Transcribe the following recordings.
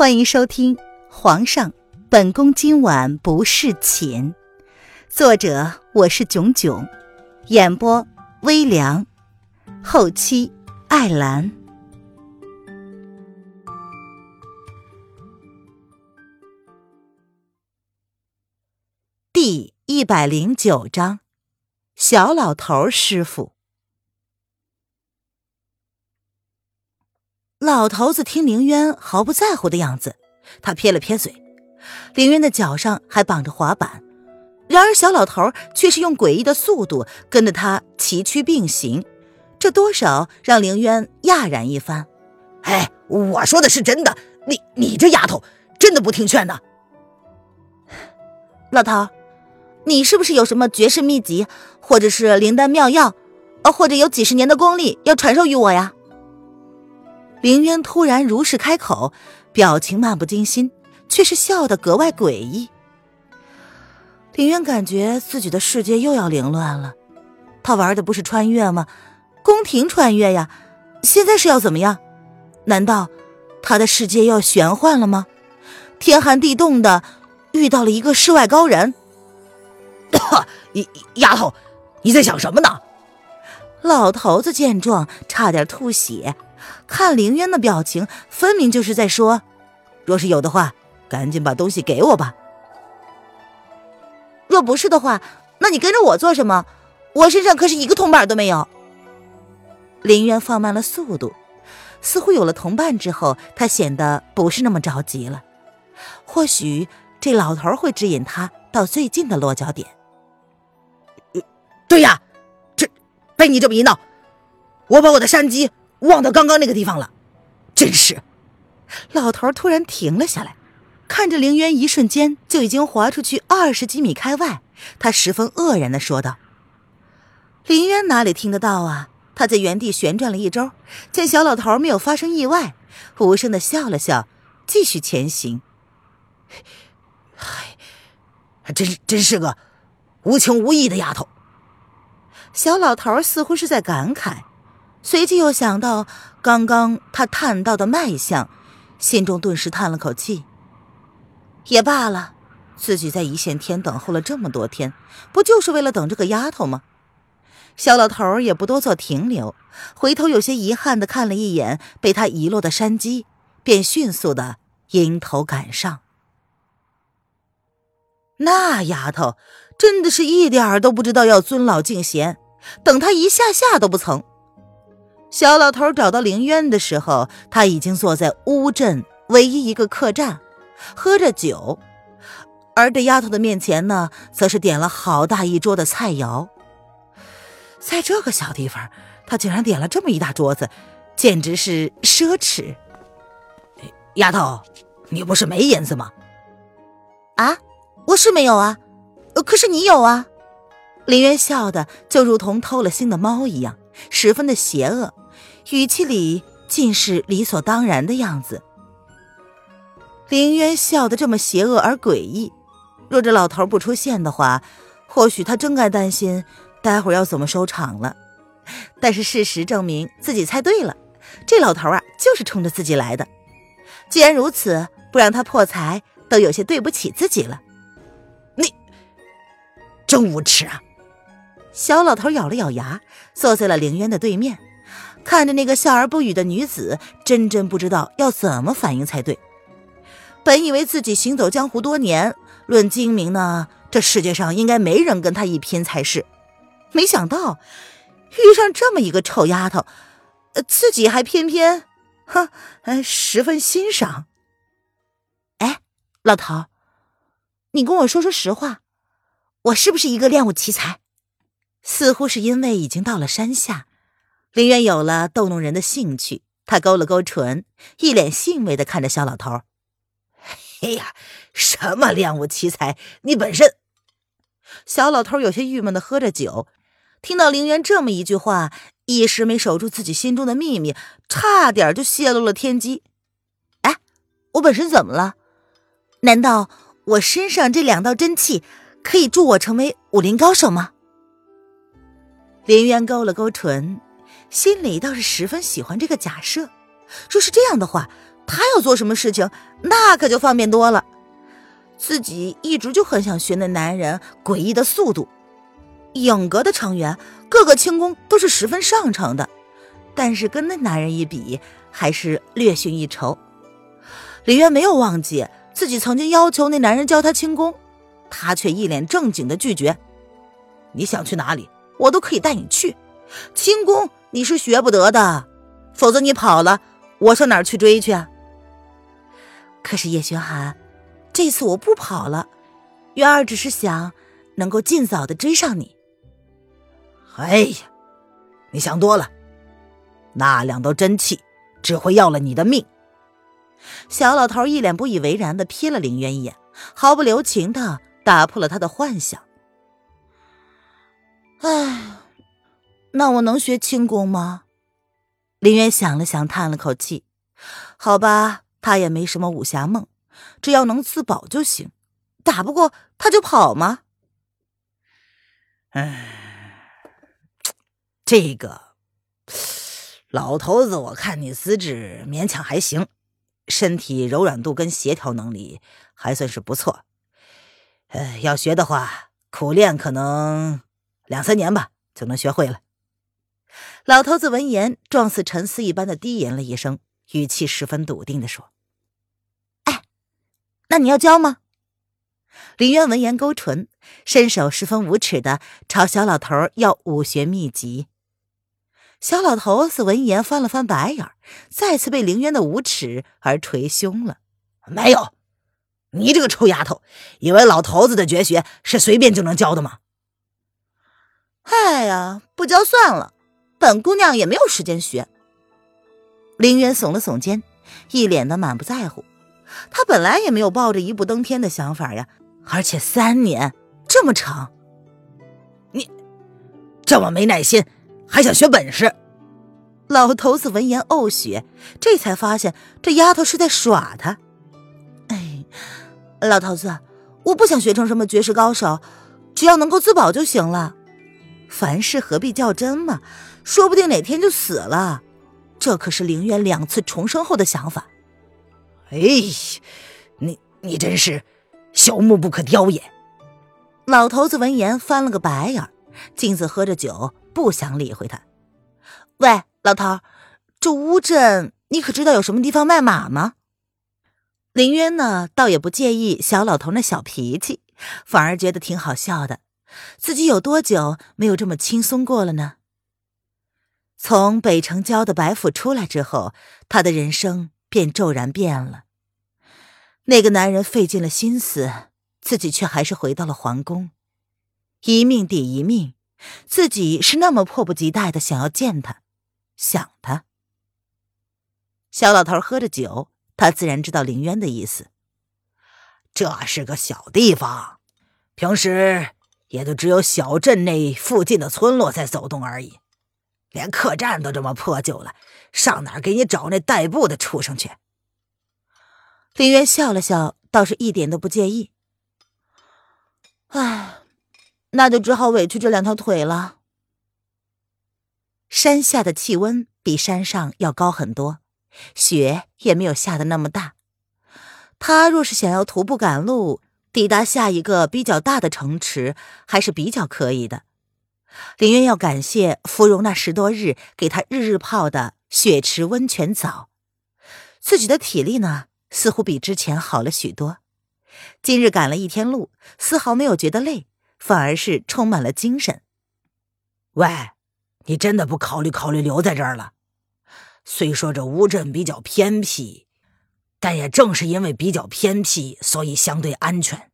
欢迎收听《皇上，本宫今晚不侍寝》，作者我是囧囧，演播微凉，后期艾兰。第一百零九章，小老头师傅。老头子听凌渊毫不在乎的样子，他撇了撇嘴。凌渊的脚上还绑着滑板，然而小老头却是用诡异的速度跟着他崎岖并行，这多少让凌渊讶然一番。哎，我说的是真的，你你这丫头真的不听劝呢？老头，你是不是有什么绝世秘籍，或者是灵丹妙药，呃，或者有几十年的功力要传授于我呀？凌渊突然如是开口，表情漫不经心，却是笑得格外诡异。林渊感觉自己的世界又要凌乱了。他玩的不是穿越吗？宫廷穿越呀！现在是要怎么样？难道他的世界要玄幻了吗？天寒地冻的，遇到了一个世外高人。你丫头，你在想什么呢？老头子见状，差点吐血。看凌渊的表情，分明就是在说：“若是有的话，赶紧把东西给我吧。若不是的话，那你跟着我做什么？我身上可是一个铜板都没有。”凌渊放慢了速度，似乎有了同伴之后，他显得不是那么着急了。或许这老头会指引他到最近的落脚点。对呀，这被你这么一闹，我把我的山鸡。忘到刚刚那个地方了，真是！老头突然停了下来，看着凌渊，一瞬间就已经滑出去二十几米开外。他十分愕然的说道：“凌渊哪里听得到啊？他在原地旋转了一周，见小老头没有发生意外，无声的笑了笑，继续前行。嗨，还真是真是个无情无义的丫头。”小老头似乎是在感慨。随即又想到刚刚他探到的脉象，心中顿时叹了口气。也罢了，自己在一线天等候了这么多天，不就是为了等这个丫头吗？小老头也不多做停留，回头有些遗憾的看了一眼被他遗落的山鸡，便迅速的迎头赶上。那丫头真的是一点儿都不知道要尊老敬贤，等他一下下都不曾。小老头找到凌渊的时候，他已经坐在乌镇唯一一个客栈，喝着酒，而这丫头的面前呢，则是点了好大一桌的菜肴。在这个小地方，他竟然点了这么一大桌子，简直是奢侈。丫头，你不是没银子吗？啊，我是没有啊，可是你有啊。林渊笑的就如同偷了腥的猫一样，十分的邪恶。语气里尽是理所当然的样子。林渊笑得这么邪恶而诡异，若这老头不出现的话，或许他真该担心待会儿要怎么收场了。但是事实证明自己猜对了，这老头啊就是冲着自己来的。既然如此，不让他破财都有些对不起自己了。你真无耻啊！小老头咬了咬牙，坐在了凌渊的对面。看着那个笑而不语的女子，真真不知道要怎么反应才对。本以为自己行走江湖多年，论精明呢，这世界上应该没人跟他一拼才是。没想到遇上这么一个臭丫头，自己还偏偏，哼，十分欣赏。哎，老头，你跟我说说实话，我是不是一个练武奇才？似乎是因为已经到了山下。林渊有了逗弄人的兴趣，他勾了勾唇，一脸欣慰的看着小老头。哎呀，什么练武奇才？你本身……小老头有些郁闷的喝着酒，听到林渊这么一句话，一时没守住自己心中的秘密，差点就泄露了天机。哎，我本身怎么了？难道我身上这两道真气可以助我成为武林高手吗？林渊勾了勾唇。心里倒是十分喜欢这个假设，若是这样的话，他要做什么事情，那可就方便多了。自己一直就很想学那男人诡异的速度。影阁的成员个个轻功都是十分上乘的，但是跟那男人一比，还是略逊一筹。李渊没有忘记自己曾经要求那男人教他轻功，他却一脸正经的拒绝：“你想去哪里，我都可以带你去。轻功你是学不得的，否则你跑了，我上哪儿去追去啊？”可是叶轩寒，这次我不跑了，渊儿只是想能够尽早的追上你。哎呀，你想多了，那两道真气只会要了你的命。小老头一脸不以为然的瞥了林渊一眼，毫不留情的打破了他的幻想。哎，那我能学轻功吗？林渊想了想，叹了口气。好吧，他也没什么武侠梦，只要能自保就行。打不过他就跑吗？哎，这个老头子，我看你资质勉强还行。身体柔软度跟协调能力还算是不错，呃，要学的话，苦练可能两三年吧，就能学会了。老头子闻言，状似沉思一般的低吟了一声，语气十分笃定的说：“哎，那你要教吗？”林渊闻言勾唇，伸手十分无耻的朝小老头要武学秘籍。小老头子闻言翻了翻白眼，再次被凌渊的无耻而捶胸了。没有，你这个臭丫头，以为老头子的绝学是随便就能教的吗？哎呀，不教算了，本姑娘也没有时间学。林渊耸了耸肩，一脸的满不在乎。他本来也没有抱着一步登天的想法呀，而且三年这么长，你这么没耐心。还想学本事？老头子闻言呕血，这才发现这丫头是在耍他。哎，老头子，我不想学成什么绝世高手，只要能够自保就行了。凡事何必较真嘛？说不定哪天就死了。这可是凌渊两次重生后的想法。哎，你你真是小木不可雕也。老头子闻言翻了个白眼，镜子喝着酒。不想理会他。喂，老头，这乌镇你可知道有什么地方卖马吗？林渊呢，倒也不介意小老头那小脾气，反而觉得挺好笑的。自己有多久没有这么轻松过了呢？从北城郊的白府出来之后，他的人生便骤然变了。那个男人费尽了心思，自己却还是回到了皇宫，一命抵一命。自己是那么迫不及待的想要见他，想他。小老头喝着酒，他自然知道林渊的意思。这是个小地方，平时也就只有小镇内附近的村落在走动而已，连客栈都这么破旧了，上哪儿给你找那代步的畜生去？林渊笑了笑，倒是一点都不介意。唉。那就只好委屈这两条腿了。山下的气温比山上要高很多，雪也没有下的那么大。他若是想要徒步赶路，抵达下一个比较大的城池，还是比较可以的。林渊要感谢芙蓉那十多日给他日日泡的雪池温泉澡，自己的体力呢，似乎比之前好了许多。今日赶了一天路，丝毫没有觉得累。反而是充满了精神。喂，你真的不考虑考虑留在这儿了？虽说这乌镇比较偏僻，但也正是因为比较偏僻，所以相对安全。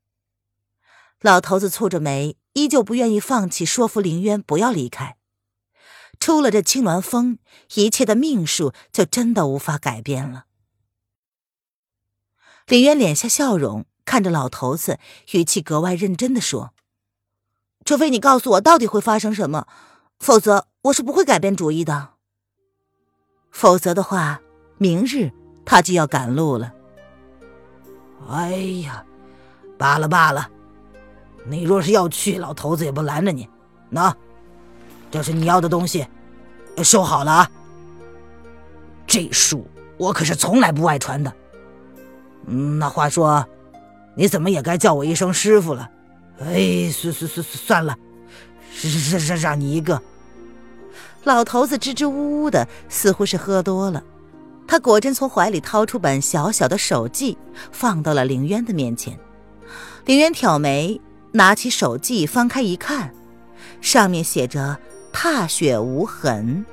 老头子蹙着眉，依旧不愿意放弃说服林渊不要离开。出了这青鸾峰，一切的命数就真的无法改变了。林渊敛下笑容，看着老头子，语气格外认真的说。除非你告诉我到底会发生什么，否则我是不会改变主意的。否则的话，明日他就要赶路了。哎呀，罢了罢了，你若是要去，老头子也不拦着你。那，这是你要的东西，收好了啊。这书我可是从来不外传的。那话说，你怎么也该叫我一声师傅了？哎，算算算算了，让让让你一个。老头子支支吾吾的，似乎是喝多了。他果真从怀里掏出本小小的手记，放到了凌渊的面前。凌渊挑眉，拿起手记翻开一看，上面写着“踏雪无痕”。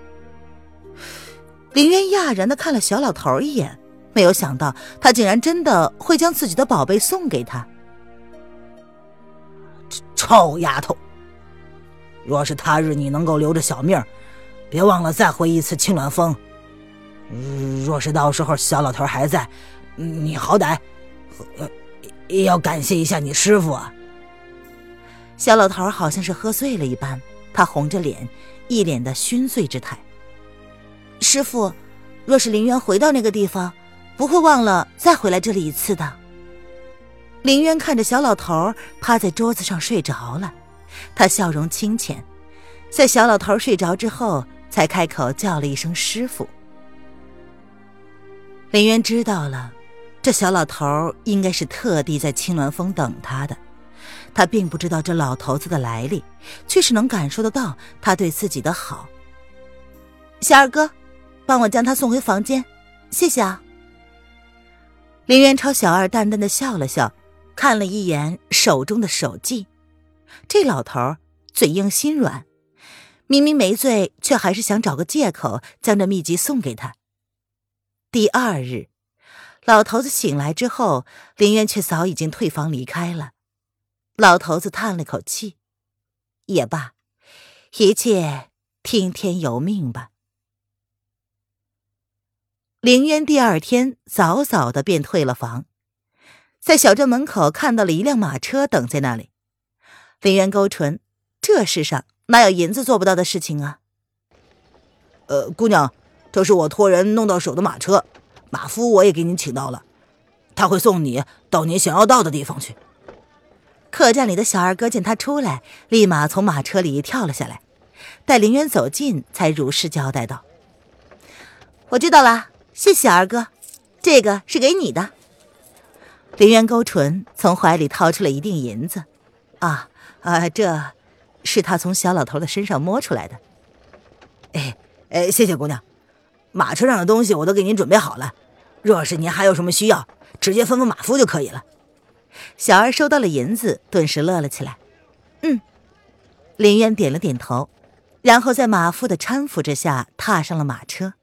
林渊讶然的看了小老头一眼，没有想到他竟然真的会将自己的宝贝送给他。臭丫头！若是他日你能够留着小命，别忘了再回一次青鸾峰。若是到时候小老头还在，你好歹也要感谢一下你师傅啊。小老头好像是喝醉了一般，他红着脸，一脸的醺醉之态。师傅，若是林渊回到那个地方，不会忘了再回来这里一次的。林渊看着小老头趴在桌子上睡着了，他笑容清浅，在小老头睡着之后，才开口叫了一声师傅。林渊知道了，这小老头应该是特地在青鸾峰等他的。他并不知道这老头子的来历，却是能感受得到他对自己的好。小二哥，帮我将他送回房间，谢谢啊。林渊朝小二淡淡的笑了笑，看了一眼手中的手记，这老头嘴硬心软，明明没醉，却还是想找个借口将这秘籍送给他。第二日，老头子醒来之后，林渊却早已经退房离开了。老头子叹了口气：“也罢，一切听天由命吧。”林渊第二天早早的便退了房，在小镇门口看到了一辆马车等在那里。林渊勾唇：“这世上哪有银子做不到的事情啊？”“呃，姑娘。”这是我托人弄到手的马车，马夫我也给您请到了，他会送你到你想要到的地方去。客栈里的小二哥见他出来，立马从马车里跳了下来，待林渊走近，才如实交代道：“我知道了，谢谢二哥，这个是给你的。”林渊勾唇，从怀里掏出了一锭银子，啊啊，这是他从小老头的身上摸出来的。哎哎，谢谢姑娘。马车上的东西我都给您准备好了，若是您还有什么需要，直接吩咐马夫就可以了。小二收到了银子，顿时乐了起来。嗯，林渊点了点头，然后在马夫的搀扶之下踏上了马车。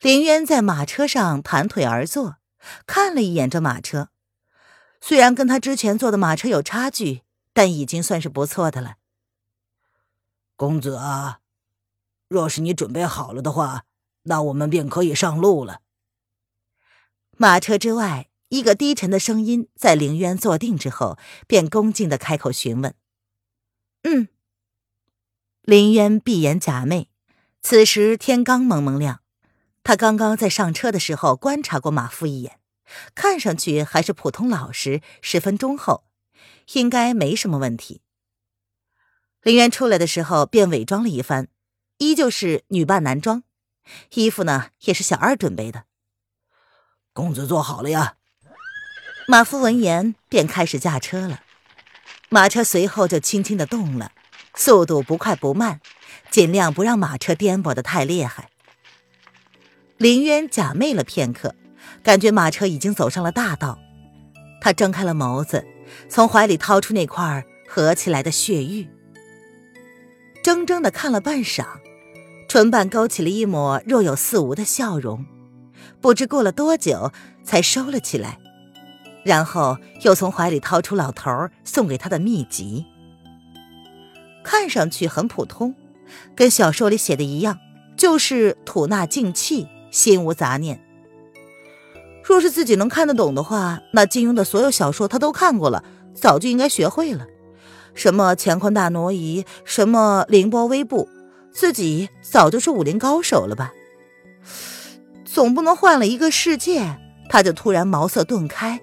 林渊在马车上盘腿而坐，看了一眼这马车，虽然跟他之前坐的马车有差距，但已经算是不错的了。公子啊。若是你准备好了的话，那我们便可以上路了。马车之外，一个低沉的声音在凌渊坐定之后，便恭敬的开口询问：“嗯。”林渊闭眼假寐。此时天刚蒙蒙亮，他刚刚在上车的时候观察过马夫一眼，看上去还是普通老实，十分忠厚，应该没什么问题。林渊出来的时候便伪装了一番。依旧是女扮男装，衣服呢也是小二准备的。公子坐好了呀。马夫闻言便开始驾车了，马车随后就轻轻的动了，速度不快不慢，尽量不让马车颠簸的太厉害。林渊假寐了片刻，感觉马车已经走上了大道，他睁开了眸子，从怀里掏出那块合起来的血玉，怔怔的看了半晌。唇瓣勾起了一抹若有似无的笑容，不知过了多久才收了起来，然后又从怀里掏出老头送给他的秘籍。看上去很普通，跟小说里写的一样，就是吐纳静气，心无杂念。若是自己能看得懂的话，那金庸的所有小说他都看过了，早就应该学会了。什么乾坤大挪移，什么凌波微步。自己早就是武林高手了吧？总不能换了一个世界，他就突然茅塞顿开，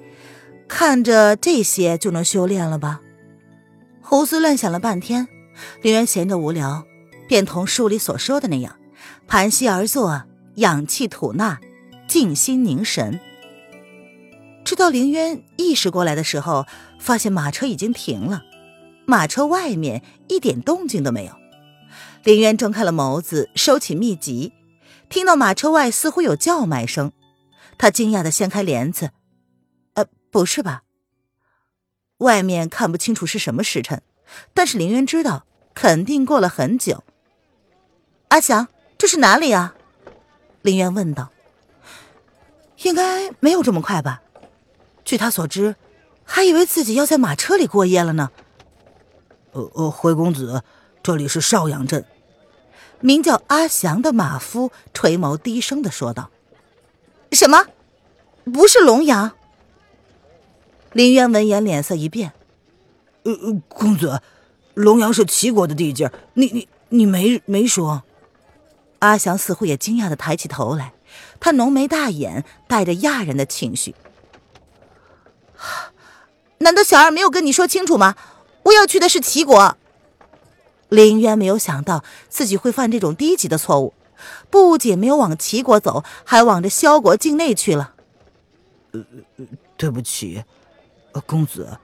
看着这些就能修炼了吧？胡思乱想了半天，林渊闲着无聊，便同书里所说的那样，盘膝而坐，氧气吐纳，静心凝神。直到凌渊意识过来的时候，发现马车已经停了，马车外面一点动静都没有。凌渊睁开了眸子，收起秘籍，听到马车外似乎有叫卖声，他惊讶的掀开帘子，不是吧？外面看不清楚是什么时辰，但是凌渊知道肯定过了很久。阿祥，这是哪里啊？凌渊问道。应该没有这么快吧？据他所知，还以为自己要在马车里过夜了呢。呃呃，回公子，这里是邵阳镇。名叫阿祥的马夫垂眸低声的说道：“什么？不是龙阳？”林渊闻言脸色一变：“呃呃，公子，龙阳是齐国的地界，你你你没没说？”阿祥似乎也惊讶的抬起头来，他浓眉大眼，带着讶然的情绪。难道小二没有跟你说清楚吗？我要去的是齐国。林渊没有想到自己会犯这种低级的错误，不仅没有往齐国走，还往着萧国境内去了。呃，对不起，公子，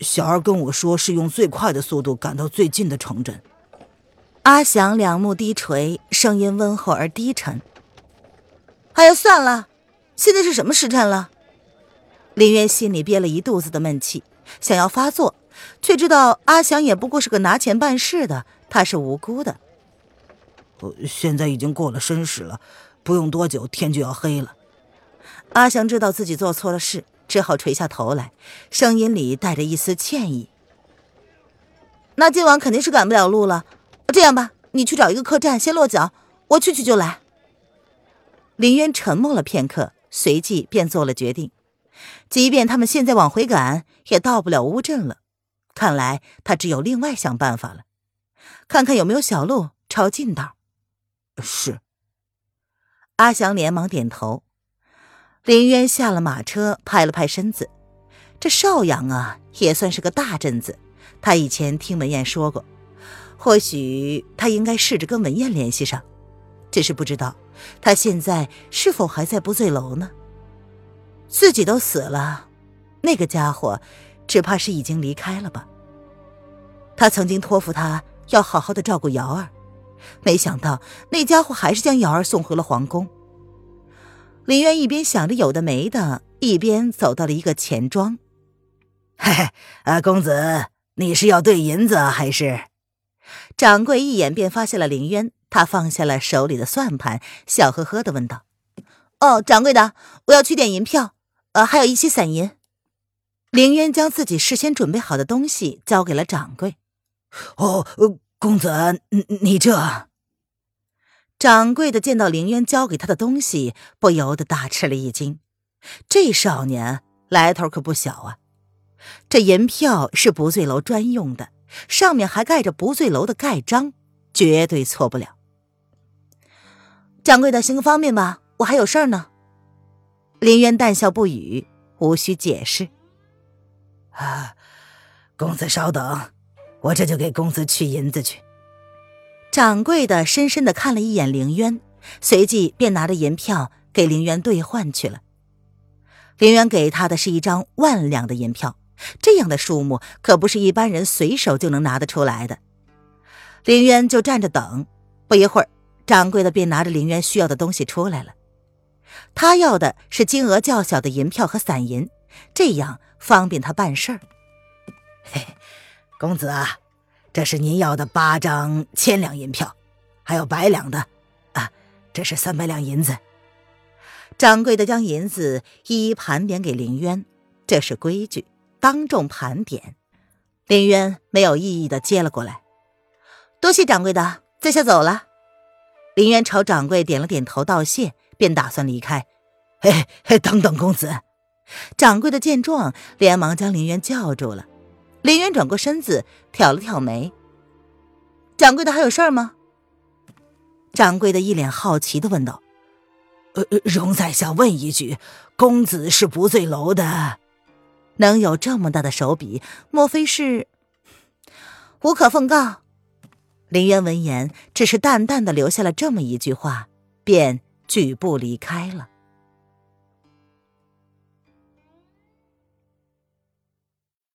小二跟我说是用最快的速度赶到最近的城镇。阿祥两目低垂，声音温厚而低沉。哎呀，算了，现在是什么时辰了？林渊心里憋了一肚子的闷气，想要发作，却知道阿祥也不过是个拿钱办事的，他是无辜的。现在已经过了申时了，不用多久天就要黑了。阿祥知道自己做错了事，只好垂下头来，声音里带着一丝歉意。那今晚肯定是赶不了路了。这样吧，你去找一个客栈先落脚，我去去就来。林渊沉默了片刻，随即便做了决定。即便他们现在往回赶，也到不了乌镇了。看来他只有另外想办法了，看看有没有小路抄近道。是。阿祥连忙点头。林渊下了马车，拍了拍身子。这邵阳啊，也算是个大镇子。他以前听文燕说过，或许他应该试着跟文燕联系上，只是不知道他现在是否还在不醉楼呢。自己都死了，那个家伙只怕是已经离开了吧。他曾经托付他要好好的照顾瑶儿，没想到那家伙还是将瑶儿送回了皇宫。林渊一边想着有的没的，一边走到了一个钱庄。嘿嘿，啊，公子，你是要兑银子还是？掌柜一眼便发现了林渊，他放下了手里的算盘，笑呵呵的问道：“哦，掌柜的，我要取点银票。”呃，还有一些散银。林渊将自己事先准备好的东西交给了掌柜。哦，公子，你这……掌柜的见到凌渊交给他的东西，不由得大吃了一惊。这少年来头可不小啊！这银票是不醉楼专用的，上面还盖着不醉楼的盖章，绝对错不了。掌柜的，行个方便吧，我还有事儿呢。林渊淡笑不语，无需解释。啊，公子稍等，我这就给公子取银子去。掌柜的深深的看了一眼林渊，随即便拿着银票给林渊兑换去了。林渊给他的是一张万两的银票，这样的数目可不是一般人随手就能拿得出来的。林渊就站着等，不一会儿，掌柜的便拿着林渊需要的东西出来了。他要的是金额较小的银票和散银，这样方便他办事儿。嘿，公子啊，这是您要的八张千两银票，还有百两的，啊，这是三百两银子。掌柜的将银子一一盘点给林渊，这是规矩，当众盘点。林渊没有异议的接了过来，多谢掌柜的，在下走了。林渊朝掌柜点了点头道谢。便打算离开，嘿，嘿，等等，公子！掌柜的见状，连忙将林渊叫住了。林渊转过身子，挑了挑眉：“掌柜的还有事儿吗？”掌柜的一脸好奇的问道：“呃，容在下问一句，公子是不醉楼的，能有这么大的手笔，莫非是？”无可奉告。林渊闻言，只是淡淡的留下了这么一句话，便。举步离开了。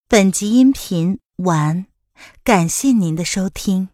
本集音频完，感谢您的收听。